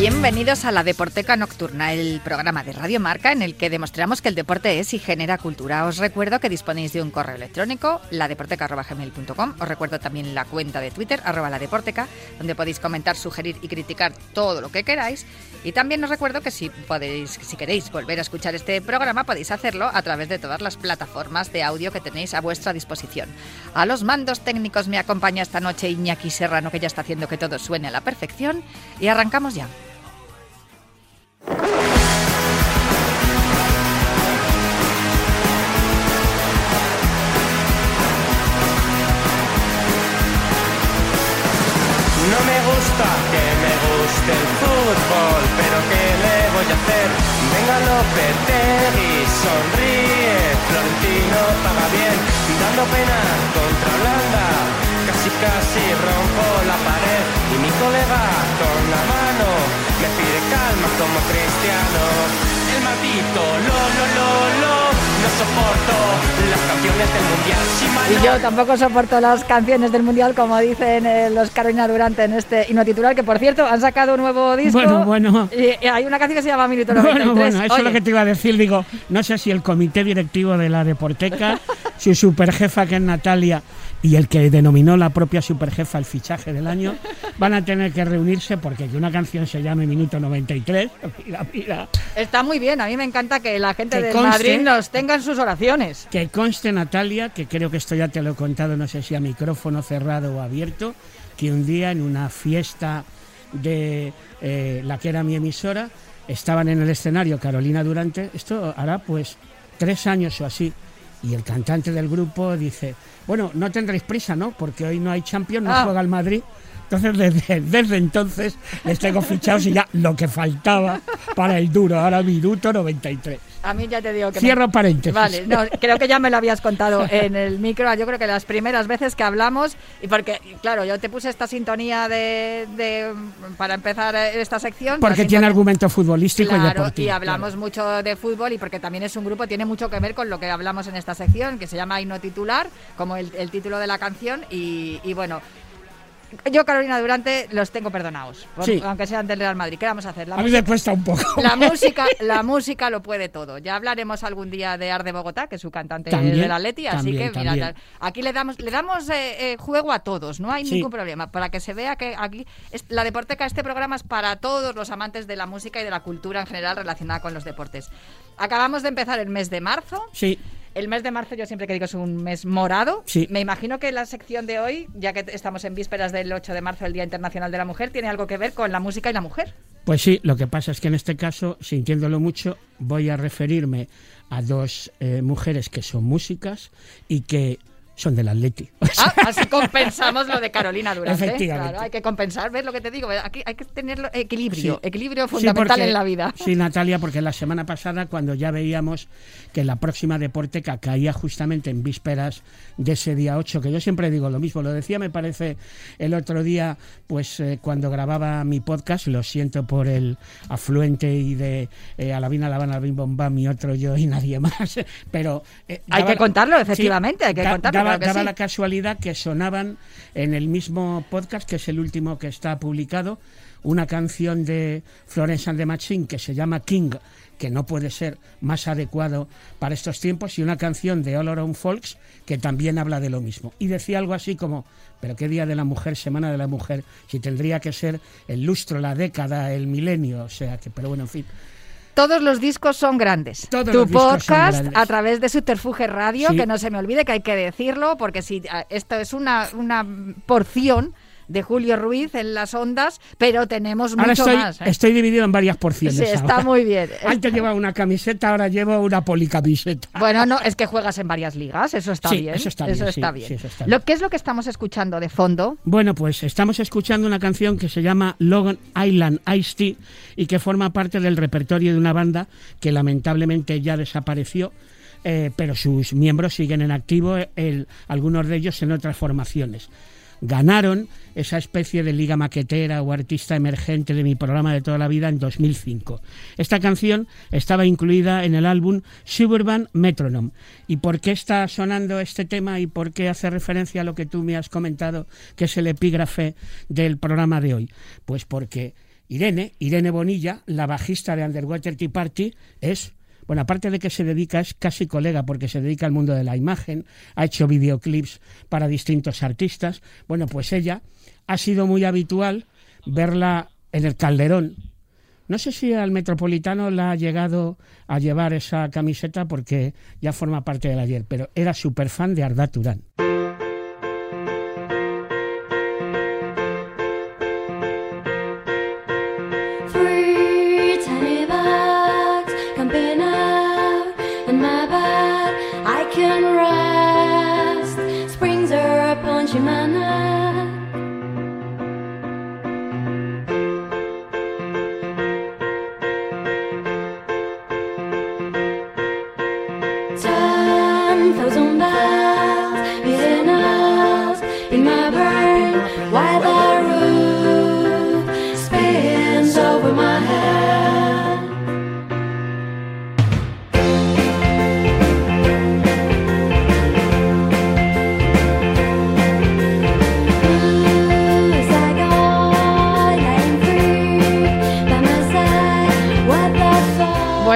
Bienvenidos a la Deporteca Nocturna, el programa de Radio Marca en el que demostramos que el deporte es y genera cultura. Os recuerdo que disponéis de un correo electrónico, ladeporteca.gmail.com. Os recuerdo también la cuenta de Twitter, arroba ladeporteca, donde podéis comentar, sugerir y criticar todo lo que queráis. Y también os recuerdo que si, podéis, si queréis volver a escuchar este programa, podéis hacerlo a través de todas las plataformas de audio que tenéis a vuestra disposición. A los mandos técnicos me acompaña esta noche Iñaki Serrano, que ya está haciendo que todo suene a la perfección. Y arrancamos ya. Me guste el fútbol, pero ¿qué le voy a hacer? Venga Lopetegui, sonríe, Florentino paga bien, dando pena contra Holanda, casi casi rompo la pared y mi colega con la mano me pide calma como cristiano. El maldito lo lo lo lo no soporto las canciones del mundial. Si Y yo tampoco soporto las canciones del Mundial, como dicen eh, los Carolina Durante en este hino titular, que por cierto han sacado un nuevo disco. Bueno, bueno. Y, y hay una canción que se llama Minuto 93. Bueno, bueno, eso es lo que te iba a decir. Digo, no sé si el comité directivo de la Deporteca, su superjefa que es Natalia y el que denominó la propia superjefa el fichaje del año, van a tener que reunirse porque que una canción se llame Minuto 93. Mira, mira. Está muy bien, a mí me encanta que la gente de Madrid nos tenga en sus oraciones. Que conste, Natalia, que creo que esto ya te lo he contado, no sé si a micrófono cerrado o abierto, que un día en una fiesta de eh, la que era mi emisora, estaban en el escenario Carolina Durante, esto hará pues tres años o así, y el cantante del grupo dice, bueno, no tendréis prisa, ¿no? Porque hoy no hay Champions, no Ah. juega el Madrid. Entonces, desde, desde entonces les tengo fichados y ya lo que faltaba para el duro, ahora minuto 93. A mí ya te digo que... me- Cierro paréntesis. Vale, no, creo que ya me lo habías contado en el micro. Yo creo que las primeras veces que hablamos, y porque, claro, yo te puse esta sintonía de, de- para empezar esta sección. Porque tiene argumento futbolístico y Claro, deportivo. y hablamos mucho de fútbol y porque también es un grupo, tiene mucho que ver con lo que hablamos en esta sección, que se llama Himno Titular, como el, el título de la canción. Y, y bueno, yo, Carolina Durante, los tengo perdonados, por- Sí. aunque sean del Real Madrid. ¿Qué vamos a hacer? La A mí música- me cuesta un poco. la música, la música lo puede todo. Ya hablaremos algún día de Ar de Bogotá, que es su cantante También, del Atleti, así también, que mira, también. aquí le damos, le damos eh, eh, juego a todos, no hay Sí. ningún problema, para que se vea que aquí es- la Deporteca, este programa es para todos los amantes de la música y de la cultura en general relacionada con los deportes. Acabamos de empezar el mes de marzo. Sí, El mes de marzo yo siempre que digo es un mes morado. Sí. Me imagino que la sección de hoy, ya que estamos en vísperas del 8 de marzo, el Día Internacional de la Mujer, tiene algo que ver con la música y la mujer. pues sí, lo que pasa es que en este caso, sintiéndolo mucho, voy a referirme a dos eh, mujeres que son músicas y que son del Atleti. O sea, Ah, así compensamos lo de Carolina Durante. Efectivamente. Claro, hay que compensar, ¿ves lo que te digo? Aquí hay que tener equilibrio, Sí. equilibrio Sí, fundamental porque- en la vida. Sí, Natalia, porque la semana pasada, cuando ya veíamos que la próxima Deporteca caía justamente en vísperas de ese día 8, que yo siempre digo lo mismo, lo decía, me parece, el otro día, pues eh, cuando grababa mi podcast, lo siento por el afluente y de eh, Alabina, La Habana, Bim Bom Bam, mi otro yo y nadie más, pero... eh, Hay que contarlo, efectivamente, hay que contarlo, Daba, claro que daba sí. la casualidad que sonaban en el mismo podcast, que es el último que está publicado, una canción de Florence and the Machine que se llama King, que no puede ser más adecuado para estos tiempos, y una canción de All Around Folks que también habla de lo mismo. Y decía algo así como, pero qué día de la mujer, semana de la mujer, si tendría que ser el lustro, la década, el milenio, o sea que, pero bueno, en fin. Todos los discos son grandes. Todos tu los discos son podcast grandes. a través de Subterfuge Radio, Sí. que no se me olvide que hay que decirlo, porque si ah, esto es una, una porción de Julio Ruiz en las ondas, pero tenemos Ahora mucho estoy, más. ¿eh? estoy dividido en varias porciones. Sí, está ahora. muy bien. Antes llevaba una camiseta, ahora llevo una policamiseta. Bueno, no, es que juegas en varias ligas, eso está Sí, bien. eso está bien, sí, está sí, bien. eso está Lo bien. que es lo que estamos escuchando de fondo, Bueno, pues estamos escuchando una canción que se llama Long Island Ice Tea y que forma parte del repertorio de una banda que lamentablemente ya desapareció, eh, pero sus miembros siguen en activo, el- algunos de ellos en otras formaciones. Ganaron esa especie de liga maquetera o artista emergente de mi programa de toda la vida en 2005. Esta canción estaba incluida en el álbum Suburban Metronome. ¿Y por qué está sonando este tema y por qué hace referencia a lo que tú me has comentado, que es el epígrafe del programa de hoy? Pues porque Irene, Irene Bonilla, la bajista de Underwater Tea Party, es bueno, aparte de que se dedica, es casi colega porque se dedica al mundo de la imagen, ha hecho videoclips para distintos artistas. Bueno, pues ella ha sido muy habitual verla en el Calderón. No sé si al Metropolitano la ha llegado a llevar esa camiseta porque ya forma parte del ayer, pero era súper fan de Arda Turán.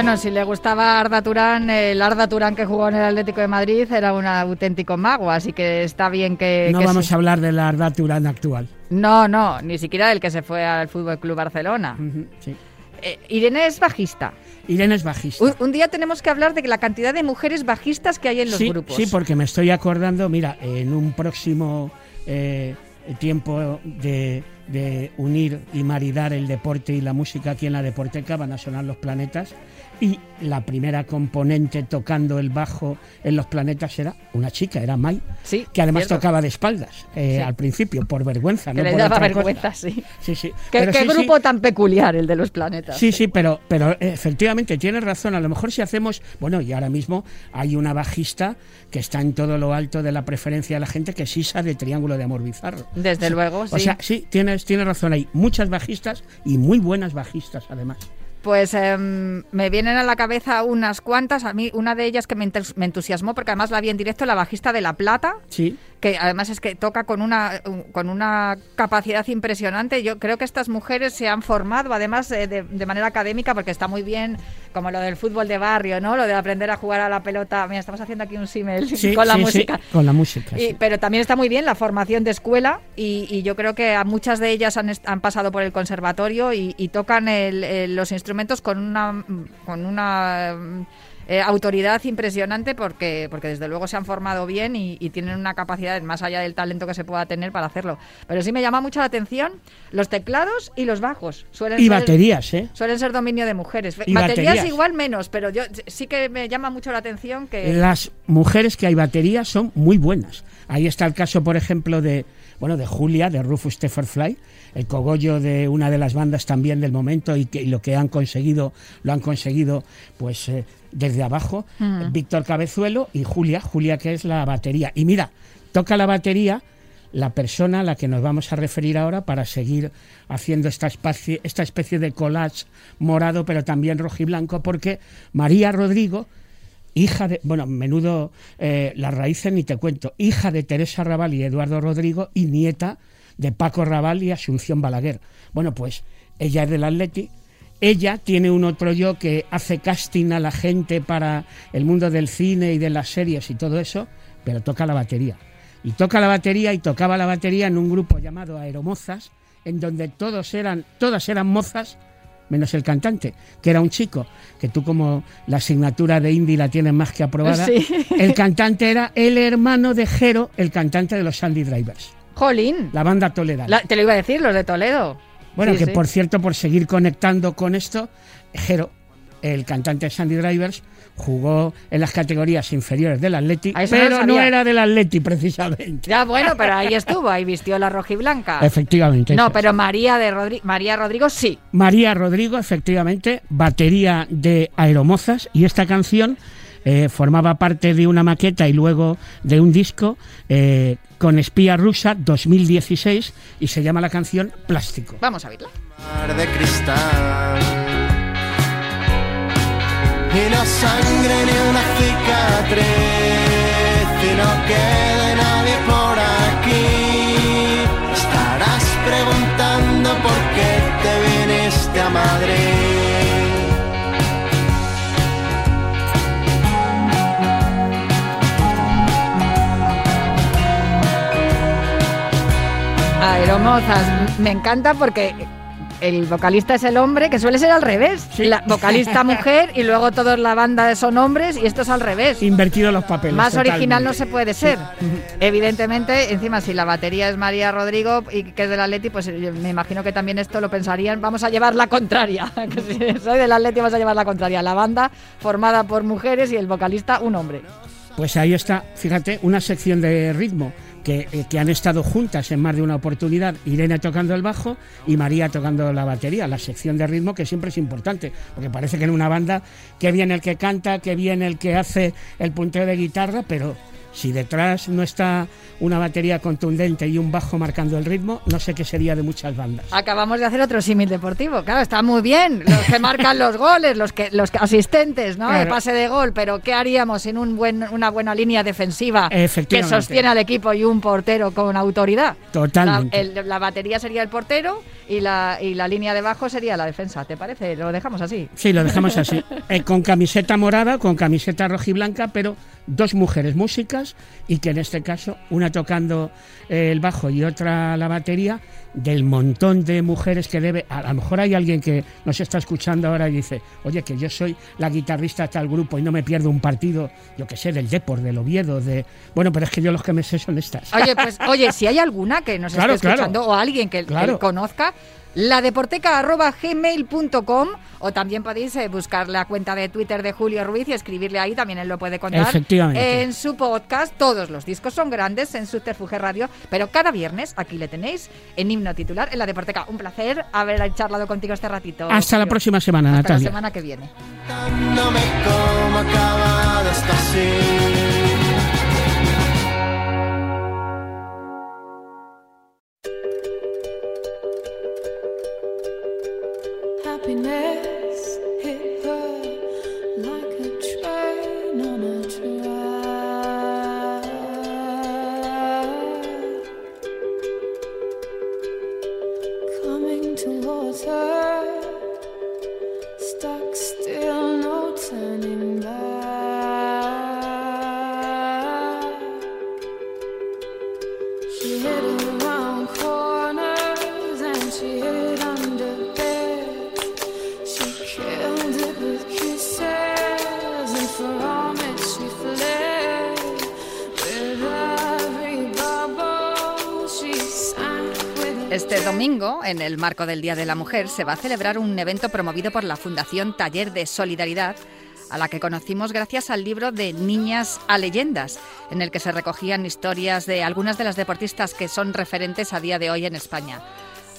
Bueno, si le gustaba Arda Turán, el Arda Turán que jugó en el Atlético de Madrid era un auténtico mago, así que está bien que... No que vamos a hablar de la Arda Turán actual. No, no, ni siquiera del que se fue al Fútbol Club Barcelona. Sí. Eh, Irene es bajista. Irene es bajista. Un, un día tenemos que hablar de la cantidad de mujeres bajistas que hay en los sí, grupos. Sí, porque me estoy acordando, mira, en un próximo eh, tiempo de, de unir y maridar el deporte y la música aquí en la Deporteca van a sonar los planetas y la primera componente tocando el bajo en los planetas era una chica, era Mai, Sí, que además cierto. tocaba de espaldas eh, Sí. al principio por vergüenza, Que no le por daba cosa. vergüenza, sí. Sí, sí. ¿Qué, Pero grupo tan peculiar el de los planetas? Sí, sí, pero, pero eh, efectivamente tienes razón. A lo mejor si hacemos, bueno, y ahora mismo hay una bajista que está en todo lo alto de la preferencia de la gente, que es Isa de Triángulo de Amor Bizarro. Desde luego, sí. O sea, sí, tienes, tienes razón. Hay muchas bajistas y muy buenas bajistas, además. Pues em, me vienen a la cabeza unas cuantas. A mí, una de ellas que me, entus- me entusiasmó, porque además la vi en directo, la bajista de La Plata, Sí, que además es que toca con una, con una capacidad impresionante. Yo creo que estas mujeres se han formado, además eh, de, de manera académica, porque está muy bien, como lo del fútbol de barrio, ¿no? Lo de aprender a jugar a la pelota. Mira, estamos haciendo aquí un símil sí, con la sí, música. con la música. Pero también está muy bien la formación de escuela y, y yo creo que a muchas de ellas han, han pasado por el conservatorio y, y tocan el- el- los instrumentos con una con una eh, autoridad impresionante porque porque desde luego se han formado bien y, y tienen una capacidad más allá del talento que se pueda tener para hacerlo. Pero sí me llama mucho la atención los teclados y los bajos. Suelen Y ser- baterías, ¿eh? Suelen ser dominio de mujeres. Y baterías, baterías. igual menos, pero yo sí que me llama mucho la atención que Las mujeres que hay baterías son muy buenas. Ahí está el caso, por ejemplo, de bueno de Julia, de Rufus Fly, el cogollo de una de las bandas también del momento y que y lo que han conseguido lo han conseguido pues eh, desde abajo. Víctor Cabezuelo y Julia, Julia que es la batería. Y mira, toca la batería la persona a la que nos vamos a referir ahora para seguir haciendo esta especie, esta especie de collage morado, pero también rojiblanco, porque María Rodrigo hija de, bueno, menudo eh, las raíces ni te cuento, hija de Teresa Raval y Eduardo Rodrigo y nieta de Paco Raval y Asunción Balaguer. Bueno, pues ella es del Atleti, ella tiene un otro yo que hace casting a la gente para el mundo del cine y de las series y todo eso, pero toca la batería. Y toca la batería y tocaba la batería en un grupo llamado Aeromozas, en donde todos eran, todas eran mozas menos el cantante, que era un chico, que tú como la asignatura de indie la tienes más que aprobada, Sí. el cantante era el hermano de Jero, el cantante de los Sandy Drivers, Jolín. la banda toledana. La- te lo iba a decir, los de Toledo. Bueno, Sí, que sí. por cierto, por seguir conectando con esto, Jero, el cantante de Sandy Drivers, jugó en las categorías inferiores del Atleti, no pero no era del Atleti precisamente. Ya, bueno, pero ahí estuvo, ahí vistió la rojiblanca. Efectivamente. No, pero María de Rodri- María Rodrigo sí. María Rodrigo, efectivamente, batería de Aeromozas y esta canción eh, formaba parte de una maqueta y luego de un disco eh, con Espía Rusa 2016 y se llama la canción Plástico. Vamos a verla. mar de cristal. Y no sangre ni una cicatriz, y no quede nadie por aquí. Estarás preguntando por qué te viniste a Madrid. Aeromozas, me encanta porque el vocalista es el hombre, que suele ser al revés. Sí. La vocalista mujer y luego todos la banda son hombres y esto es al revés. Invertido los papeles. Más original no se puede ser. Evidentemente, encima, si la batería es María Rodrigo y que es del Atleti, pues yo me imagino que también esto lo pensarían, vamos a llevar la contraria. Que si soy del Atleti, vamos a llevar la contraria. La banda formada por mujeres y el vocalista un hombre. Pues ahí está, fíjate, una sección de ritmo que, eh, que han estado juntas en más de una oportunidad, Irene tocando el bajo y María tocando la batería, la sección de ritmo que siempre es importante, porque parece que en una banda que viene el que canta, que viene el que hace el punteo de guitarra, pero si detrás no está una batería contundente y un bajo marcando el ritmo, no sé qué sería de muchas bandas. Acabamos de hacer otro símil deportivo. Claro, está muy bien. Los que marcan los goles, los que los asistentes, ¿no? Claro. pase de gol. Pero ¿qué haríamos sin un buen, una buena línea defensiva que sostiene al equipo y un portero con autoridad? Totalmente. La, el- la batería sería el portero y la, y la línea de bajo sería la defensa. ¿Te parece? Lo dejamos así. Sí, lo dejamos así. Eh, con camiseta morada, con camiseta rojiblanca, pero dos mujeres músicas y que en este caso, una tocando eh, el bajo y otra la batería, del montón de mujeres que debe. A lo mejor hay alguien que nos está escuchando ahora y dice, oye, que yo soy la guitarrista de tal grupo y no me pierdo un partido, yo que sé, del Depor, del Oviedo, de. Bueno, pero es que yo los que me sé son estas. Oye, pues, oye, si hay alguna que nos Claro, esté claro. escuchando o alguien que, que Claro. conozca, la gmail.com o también podéis eh, buscar la cuenta de Twitter de Julio Ruiz y escribirle ahí, también él lo puede contar. Efectivamente. En su podcast, todos los discos son grandes en Subterfuge Radio, pero cada viernes aquí le tenéis en himno titular en la Deporteca. Un placer haber charlado contigo este ratito. Hasta la próxima semana, Hasta la Natalia. semana que viene. Towards her, en el marco del Día de la Mujer, se va a celebrar un evento promovido por la Fundación Taller de Solidaridad, a la que conocimos gracias al libro de Niñas a Leyendas, en el que se recogían historias de algunas de las deportistas que son referentes a día de hoy en España.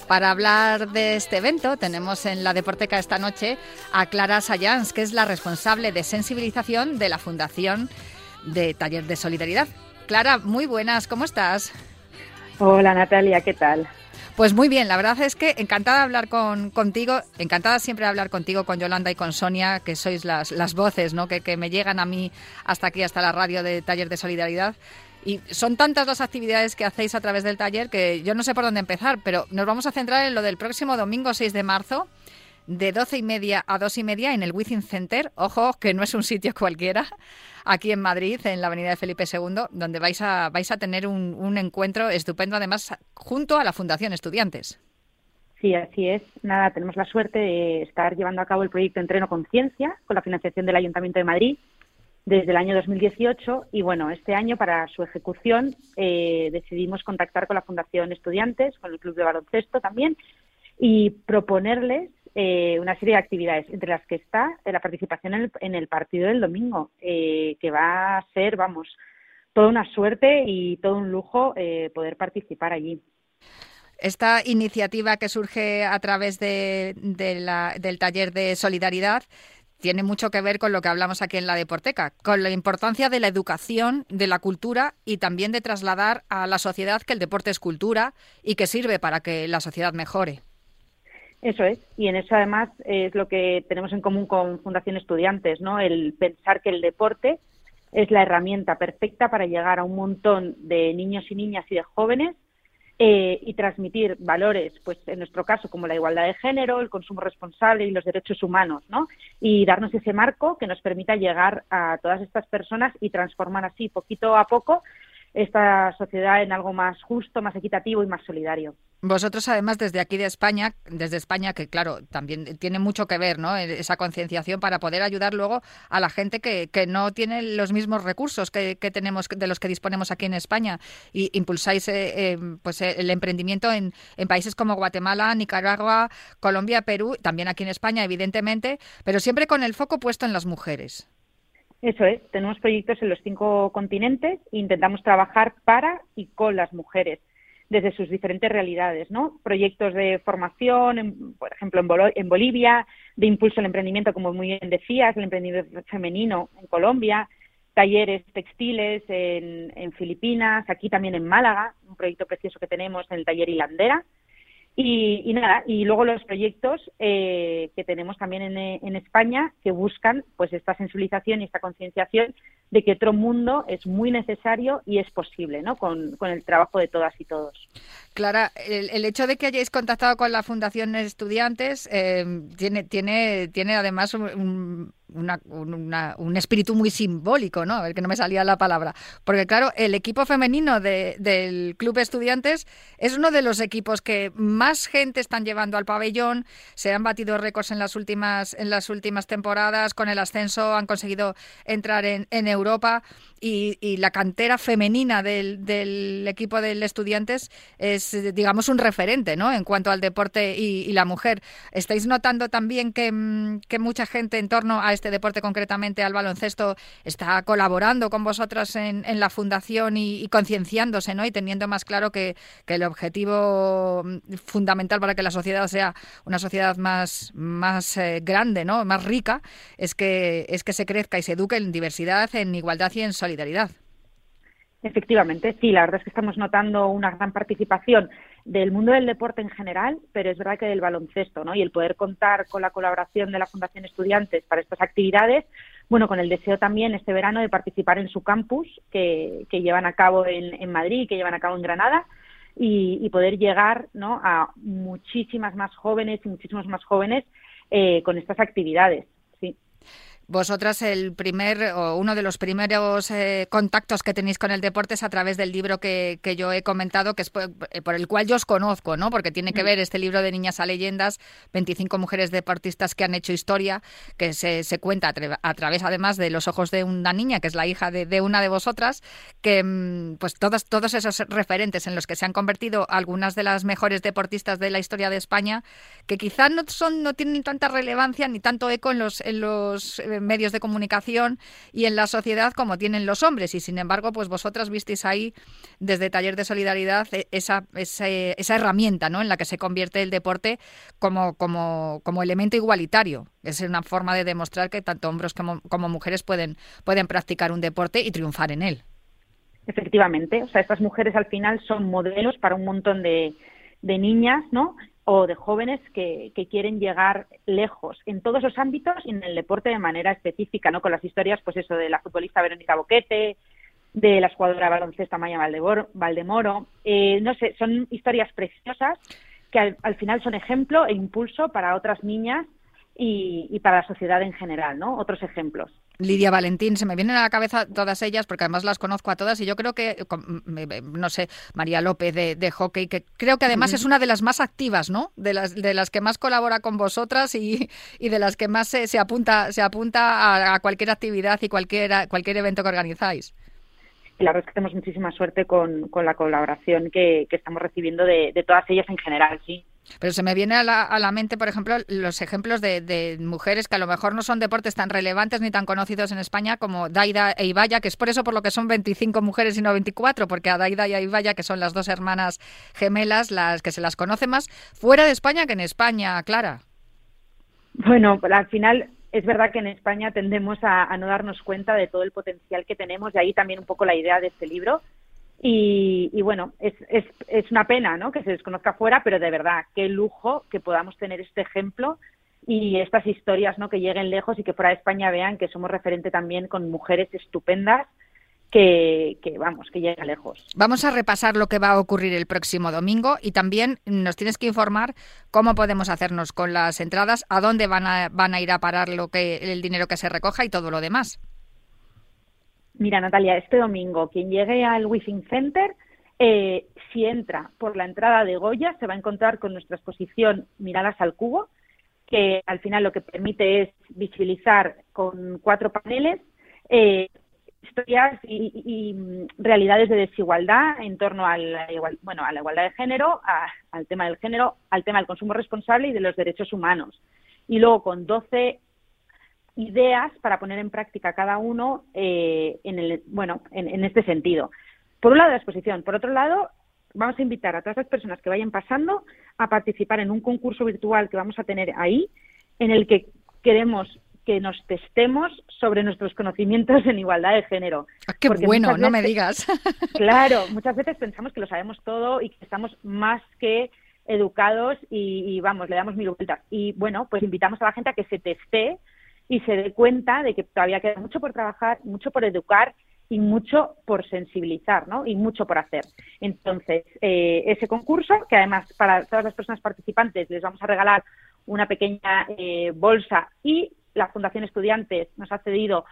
Para hablar de este evento, tenemos en la Deporteca esta noche a Clara Sayans, que es la responsable de sensibilización de la Fundación de Taller de Solidaridad. Clara, muy buenas, ¿cómo estás? Hola Natalia, ¿qué tal? Pues muy bien, la verdad es que encantada de hablar con, contigo, encantada siempre de hablar contigo, con Yolanda y con Sonia, que sois las, las voces ¿no? que, que me llegan a mí hasta aquí, hasta la radio de Taller de Solidaridad. Y son tantas las actividades que hacéis a través del taller que yo no sé por dónde empezar, pero nos vamos a centrar en lo del próximo domingo 6 de marzo, de 12 y media a 2 y media en el Within Center. Ojo, que no es un sitio cualquiera, aquí en Madrid, en la avenida de Felipe II, donde vais a, vais a tener un, un encuentro estupendo, además, junto a la Fundación Estudiantes. Sí, así es. Nada, tenemos la suerte de estar llevando a cabo el proyecto Entreno Conciencia con la financiación del Ayuntamiento de Madrid desde el año 2018 y bueno, este año para su ejecución eh, decidimos contactar con la Fundación Estudiantes, con el Club de Baloncesto también y proponerles eh, una serie de actividades, entre las que está eh, la participación en el, en el partido del domingo, eh, que va a ser, vamos, toda una suerte y todo un lujo eh, poder participar allí. Esta iniciativa que surge a través de, la- del taller de solidaridad tiene mucho que ver con lo que hablamos aquí en la Deporteca, con la importancia de la educación, de la cultura y también de trasladar a la sociedad que el deporte es cultura y que sirve para que la sociedad mejore. Eso es, y en eso además es lo que tenemos en común con Fundación Estudiantes, ¿no? El pensar que el deporte es la herramienta perfecta para llegar a un montón de niños y niñas y de jóvenes eh, y transmitir valores, pues en nuestro caso como la igualdad de género, el consumo responsable y los derechos humanos, ¿no? Y darnos ese marco que nos permita llegar a todas estas personas y transformar así poquito a poco esta sociedad en algo más justo, más equitativo y más solidario. Vosotros, además, desde aquí de España, desde España, que claro, también tiene mucho que ver, ¿no? Esa concienciación para poder ayudar luego a la gente que, que no tiene los mismos recursos que, que, tenemos, de los que disponemos aquí en España. Y impulsáis eh, eh, pues el emprendimiento en, en países como Guatemala, Nicaragua, Colombia, Perú, también aquí en España, evidentemente, pero siempre con el foco puesto en las mujeres. Eso es, tenemos proyectos en los cinco continentes e intentamos trabajar para y con las mujeres desde sus diferentes realidades, ¿no? Proyectos de formación, en, por ejemplo, en, en, Bolivia, de impulso al emprendimiento, como muy bien decías, el emprendimiento femenino en Colombia, talleres textiles en, en Filipinas, aquí también en Málaga, un proyecto precioso que tenemos en el taller Hilandera, y, y, nada, y luego los proyectos eh, que tenemos también en, en, España que buscan pues esta sensibilización y esta concienciación de que otro mundo es muy necesario y es posible, ¿no? Con el trabajo de todas y todos. Clara, el, el, hecho de que hayáis contactado con la Fundación Estudiantes eh, tiene, tiene, tiene además un, espíritu muy simbólico, ¿no? A ver que no me salía la palabra. Porque claro, el equipo femenino de, del Club Estudiantes es uno de los equipos que más gente están llevando al pabellón. Se han batido récords en las últimas, en las últimas temporadas. Con el ascenso han conseguido entrar en, en Europa. Y, y, la cantera femenina del, equipo del Estudiantes es, digamos, un referente, ¿no? En cuanto al deporte y, la mujer. ¿Estáis notando también que, que mucha gente en torno a este deporte, concretamente al baloncesto, está colaborando con vosotras en, en la fundación y, concienciándose, ¿no? Y teniendo más claro que, el objetivo fundamental para que la sociedad sea una sociedad más, más eh, grande, ¿no? Más rica, es que, es que se crezca y se eduque en diversidad, en igualdad y en solidaridad. Efectivamente, sí, la verdad es que estamos notando una gran participación del mundo del deporte en general, pero es verdad que del baloncesto, ¿no? Y el poder contar con la colaboración de la Fundación Estudiantes para estas actividades, bueno, con el deseo también este verano de participar en su campus que, llevan a cabo en, en Madrid, que llevan a cabo en Granada, y, y, poder llegar ¿no? a muchísimas más jóvenes y muchísimos más jóvenes eh, con estas actividades. Vosotras el primer o uno de los primeros eh, contactos que tenéis con el deporte es a través del libro que, que yo he comentado, que es por, eh, por, el cual yo os conozco, ¿no? Porque tiene que ver este libro de Niñas a Leyendas, 25 mujeres deportistas que han hecho historia, que se, se cuenta a, tra a, través además de los ojos de una niña, que es la hija de, de una de vosotras, que mm, pues todos, todos esos referentes en los que se han convertido algunas de las mejores deportistas de la historia de España, que quizás no son, no tienen tanta relevancia ni tanto eco en los, en los eh, medios de comunicación y en la sociedad como tienen los hombres y sin embargo pues vosotras visteis ahí desde Taller de Solidaridad esa, esa, esa herramienta ¿no? en la que se convierte el deporte como, como, como elemento igualitario. Es una forma de demostrar que tanto hombres como, como mujeres pueden, pueden practicar un deporte y triunfar en él. Efectivamente, o sea, estas mujeres al final son modelos para un montón de, de niñas, ¿no? O de jóvenes que, que, quieren llegar lejos en todos los ámbitos y en el deporte de manera específica, ¿no? Con las historias, pues eso, de la futbolista Verónica Boquete, de la jugadora baloncesto Maya Valdemoro. Eh, no sé, son historias preciosas que al, al, final son ejemplo e impulso para otras niñas y, y para la sociedad en general, ¿no? Otros ejemplos. Lidia Valentín, se me vienen a la cabeza todas ellas, porque además las conozco a todas, y yo creo que, no sé, María López de, de hockey, que creo que además es una de las más activas, ¿no? De las, de las que más colabora con vosotras y, y de las que más se, se apunta, se apunta a, a, cualquier actividad y cualquier, cualquier evento que organizáis. La verdad es que tenemos muchísima suerte con, con la colaboración que, que estamos recibiendo de, de todas ellas en general, sí. Pero se me viene a la, a la mente, por ejemplo, los ejemplos de, de, mujeres que a lo mejor no son deportes tan relevantes ni tan conocidos en España como Daida e Ibaya, que es por eso por lo que son 25 mujeres y no 24, porque a Daida y a Ibaya, que son las dos hermanas gemelas, las que se las conoce más fuera de España que en España, Clara. Bueno, al final es verdad que en España tendemos a, a no darnos cuenta de todo el potencial que tenemos, y ahí también un poco la idea de este libro. Y, y bueno, es, es, es una pena ¿no? que se desconozca fuera, pero de verdad, qué lujo que podamos tener este ejemplo y estas historias ¿no? que lleguen lejos y que fuera de España vean que somos referente también con mujeres estupendas que, que vamos, que llega lejos. Vamos a repasar lo que va a ocurrir el próximo domingo y también nos tienes que informar cómo podemos hacernos con las entradas, a dónde van a, van a ir a parar lo que el dinero que se recoja y todo lo demás. Mira, Natalia, este domingo, quien llegue al Wishing Center, eh, si entra por la entrada de Goya, se va a encontrar con nuestra exposición Miradas al Cubo, que al final lo que permite es visibilizar con cuatro paneles eh, historias y, y, realidades de desigualdad en torno a la, igual, bueno, a la igualdad de género, a, al tema del género, al tema del consumo responsable y de los derechos humanos. Y luego con 12 ideas para poner en práctica cada uno eh, en, el, bueno, en, en este sentido. Por un lado, la exposición. Por otro lado, vamos a invitar a todas las personas que vayan pasando a participar en un concurso virtual que vamos a tener ahí, en el que queremos que nos testemos sobre nuestros conocimientos en igualdad de género. Ah, ¡Qué Porque bueno! No me digas. Claro, muchas veces pensamos que lo sabemos todo y que estamos más que educados y, y, vamos, le damos mil vueltas. Y bueno, pues invitamos a la gente a que se teste y se dé cuenta de que todavía queda mucho por trabajar, mucho por educar y mucho por sensibilizar, ¿no? Y mucho por hacer. Entonces, eh, ese concurso, que además para todas las personas participantes les vamos a regalar una pequeña eh, bolsa y la Fundación Estudiantes nos ha cedido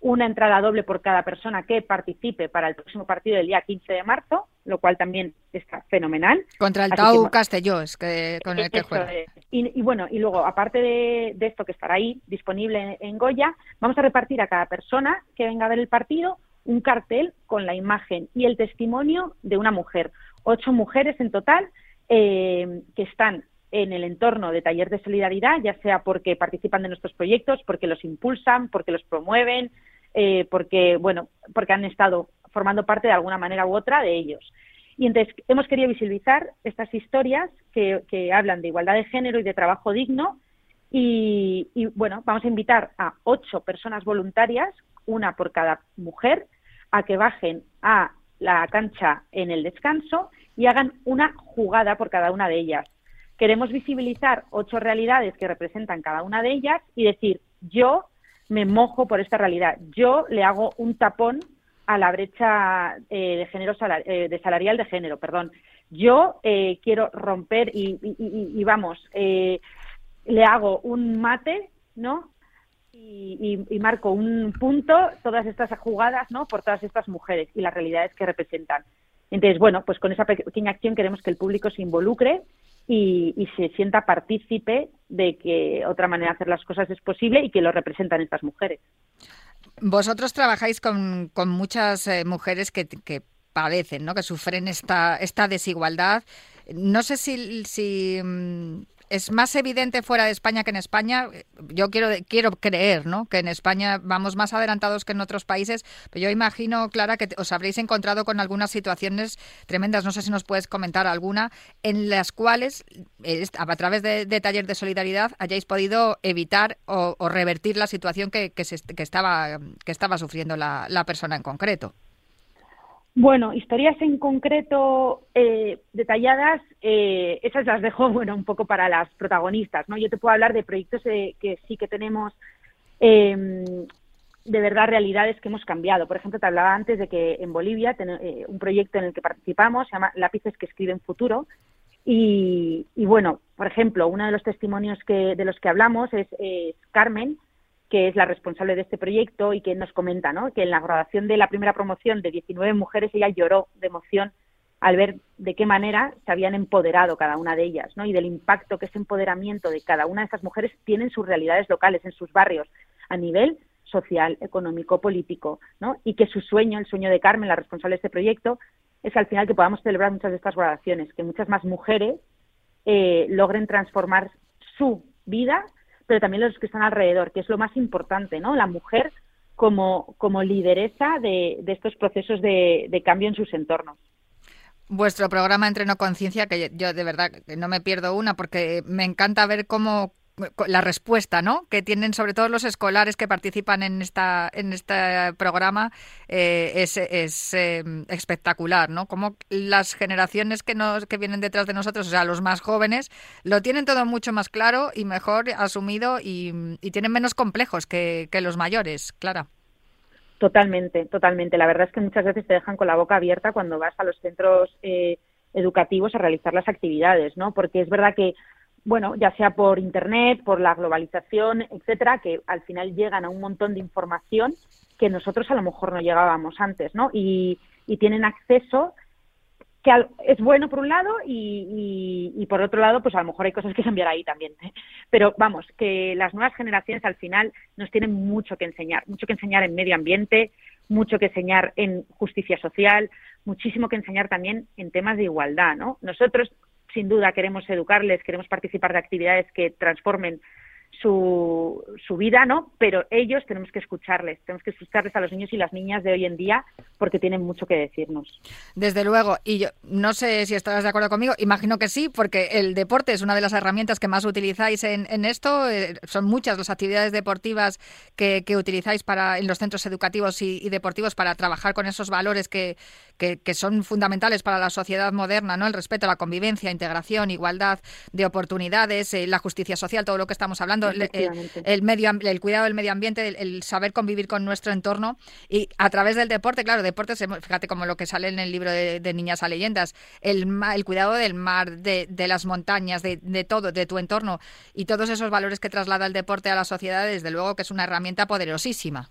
una entrada doble por cada persona que participe para el próximo partido del día 15 de marzo, lo cual también está fenomenal. Contra el Así Tau que- Castelló, es que, con el que juega. Y, y bueno, y luego, aparte de, de esto que estará ahí disponible en, en Goya, vamos a repartir a cada persona que venga a ver el partido un cartel con la imagen y el testimonio de una mujer. Ocho mujeres en total eh, que están en el entorno de taller de solidaridad, ya sea porque participan de nuestros proyectos, porque los impulsan, porque los promueven, eh, porque bueno, porque han estado formando parte de alguna manera u otra de ellos. Y entonces hemos querido visibilizar estas historias que, que hablan de igualdad de género y de trabajo digno. Y, y, bueno, vamos a invitar a ocho personas voluntarias, una por cada mujer, a que bajen a la cancha en el descanso y hagan una jugada por cada una de ellas. Queremos visibilizar ocho realidades que representan cada una de ellas y decir, yo me mojo por esta realidad, yo le hago un tapón a la brecha eh, de género salar- eh, de salarial de género, perdón. Yo eh, quiero romper y, y- y- y vamos, eh, le hago un mate, ¿no? Y, marco un punto, todas estas jugadas, ¿no? Por todas estas mujeres y las realidades que representan. Entonces, bueno, pues con esa pe- pequeña acción queremos que el público se involucre y, y se sienta partícipe de que otra manera de hacer las cosas es posible y que lo representan estas mujeres. Vosotros trabajáis con, con muchas eh, mujeres que, que padecen, ¿no? que sufren esta, esta desigualdad. No sé si, mm, es más evidente fuera de España que en España. Yo quiero, quiero creer ¿no? que en España vamos más adelantados que en otros países, pero yo imagino, Clara, que os habréis encontrado con algunas situaciones tremendas. No sé si nos puedes comentar alguna en las cuales, eh, a través de, de taller de solidaridad, hayáis podido evitar o, o revertir la situación que, que, se, que, estaba, que estaba sufriendo la, la persona en concreto. Bueno, historias en concreto eh, detalladas, eh, esas las dejo, bueno, un poco para las protagonistas, ¿no? Yo te puedo hablar de proyectos eh, que sí que tenemos, eh, de verdad, realidades que hemos cambiado. Por ejemplo, te hablaba antes de que en Bolivia, ten, eh, un proyecto en el que participamos se llama Lápices que escriben futuro. Y, y bueno, por ejemplo, uno de los testimonios que, de los que hablamos es Carmen, que es la responsable de este proyecto y que nos comenta ¿no? que en la graduación de la primera promoción de 19 mujeres ella lloró de emoción al ver de qué manera se habían empoderado cada una de ellas ¿no? y del impacto que ese empoderamiento de cada una de estas mujeres tiene en sus realidades locales, en sus barrios, a nivel social, económico, político, ¿no? y que su sueño, el sueño de Carmen, la responsable de este proyecto, es al final que podamos celebrar muchas de estas graduaciones, que muchas más mujeres eh, logren transformar su vida pero también los que están alrededor, que es lo más importante, ¿no? La mujer como, como lideresa de, de estos procesos de, de, cambio en sus entornos. Vuestro programa Entreno Conciencia, que yo de verdad no me pierdo una, porque me encanta ver cómo la respuesta, ¿no? Que tienen sobre todo los escolares que participan en esta en este programa eh, es, es eh, espectacular, ¿no? Como las generaciones que nos que vienen detrás de nosotros, o sea, los más jóvenes, lo tienen todo mucho más claro y mejor asumido y, y tienen menos complejos que, que los mayores, Clara. Totalmente, totalmente. La verdad es que muchas veces te dejan con la boca abierta cuando vas a los centros eh, educativos a realizar las actividades, ¿no? Porque es verdad que, bueno, ya sea por internet, por la globalización, etcétera, que al final llegan a un montón de información que nosotros a lo mejor no llegábamos antes, ¿no? Y, y tienen acceso que es bueno por un lado y, y- y por otro lado, pues a lo mejor hay cosas que cambiar ahí también. ¿eh? Pero vamos, que las nuevas generaciones al final nos tienen mucho que enseñar, mucho que enseñar en medio ambiente, mucho que enseñar en justicia social, muchísimo que enseñar también en temas de igualdad, ¿no? Nosotros, sin duda, queremos educarles, queremos participar de actividades que transformen su, su vida, ¿no? Pero ellos tenemos que escucharles, tenemos que escucharles a los niños y las niñas de hoy en día porque tienen mucho que decirnos. Desde luego, y yo no sé si estarás de acuerdo conmigo, imagino que sí, porque el deporte es una de las herramientas que más utilizáis en, en esto. eh, son muchas las actividades deportivas que, utilizáis para en los centros educativos y deportivos para trabajar con esos valores que, que, que son fundamentales para la sociedad moderna, ¿no? El respeto, la convivencia, integración, igualdad de oportunidades, eh, la justicia social, todo lo que estamos hablando, el, el- medio, el cuidado del medio ambiente, el, el saber convivir con nuestro entorno y a través del deporte, claro, deportes, fíjate como lo que sale en el libro de, de Niñas a Leyendas, el, el cuidado del mar, de, de las montañas, de, de todo, de tu entorno y todos esos valores que traslada el deporte a la sociedad, desde luego que es una herramienta poderosísima.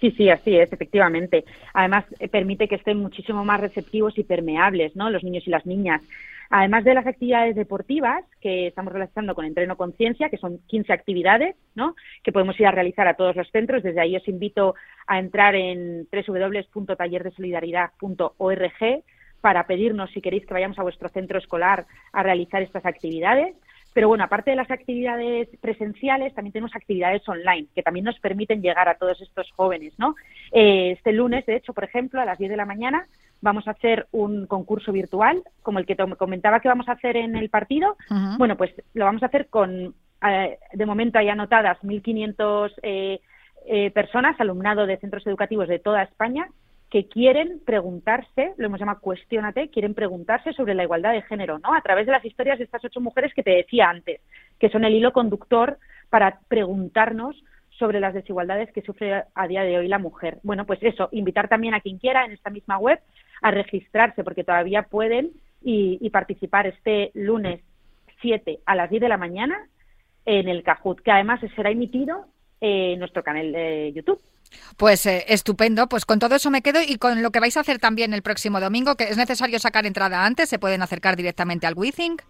Sí, sí, así es, efectivamente. Además, eh, permite que estén muchísimo más receptivos y permeables, ¿no? Los niños y las niñas. Además de las actividades deportivas que estamos realizando con Entreno Conciencia, que son 15 actividades, ¿no? Que podemos ir a realizar a todos los centros. Desde ahí os invito a entrar en www.tallerdesolidaridad.org para pedirnos si queréis que vayamos a vuestro centro escolar a realizar estas actividades. Pero bueno, aparte de las actividades presenciales, también tenemos actividades online que también nos permiten llegar a todos estos jóvenes, ¿no? Eh, este lunes, de hecho, por ejemplo, a las 10 de la mañana vamos a hacer un concurso virtual, como el que comentaba que vamos a hacer en el partido. Bueno, pues lo vamos a hacer con, eh, de momento hay anotadas 1.500 eh, eh, personas, alumnado de centros educativos de toda España, que quieren preguntarse, lo hemos llamado Cuestiónate, quieren preguntarse sobre la igualdad de género, ¿no? A través de las historias de estas ocho mujeres que te decía antes, que son el hilo conductor para preguntarnos sobre las desigualdades que sufre a día de hoy la mujer. Bueno, pues eso, invitar también a quien quiera en esta misma web a registrarse, porque todavía pueden y, y participar este lunes 7 a las 10 de la mañana en el Cajut, que además será emitido en nuestro canal de YouTube. Pues eh, estupendo, pues con todo eso me quedo y con lo que vais a hacer también el próximo domingo, que es necesario sacar entrada antes, se pueden acercar directamente al WeThink.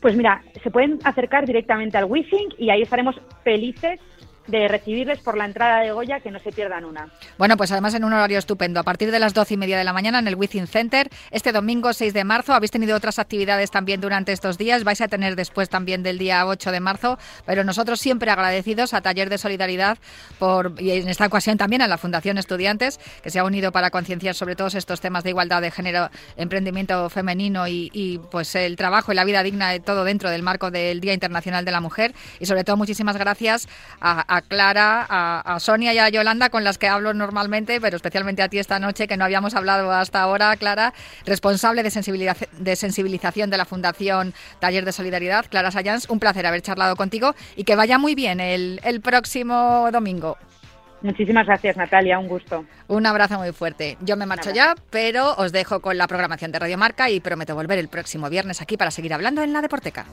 Pues mira, se pueden acercar directamente al WeThink y ahí estaremos felices de recibirles por la entrada de Goya, que no se pierdan una. Bueno, pues además en un horario estupendo, a partir de las doce y media de la mañana en el Within Center. Este domingo 6 de marzo habéis tenido otras actividades también durante estos días, vais a tener después también del día 8 de marzo, pero nosotros siempre agradecidos a Taller de Solidaridad por, y en esta ocasión también a la Fundación Estudiantes, que se ha unido para concienciar sobre todos estos temas de igualdad de género, emprendimiento femenino y, pues el trabajo y la vida digna de todo dentro del marco del Día Internacional de la Mujer. Y sobre todo muchísimas gracias a Clara, a, a, Sonia y a Yolanda, con las que hablo normalmente, pero especialmente a ti esta noche, que no habíamos hablado hasta ahora, Clara, responsable de, de sensibilización de la Fundación Taller de Solidaridad, Clara Sayans. Un placer haber charlado contigo y que vaya muy bien el, el próximo domingo. Muchísimas gracias, Natalia, un gusto. Un abrazo muy fuerte. Yo me marcho ya, pero os dejo con la programación de Radio Marca y prometo volver el próximo viernes aquí para seguir hablando en la Deporteca.